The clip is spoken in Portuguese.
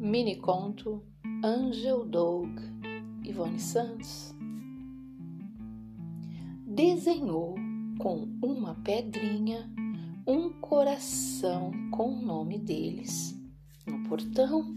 Mini conto Angel Dog Ivone Santos desenhou com uma pedrinha um coração com o nome deles no portão.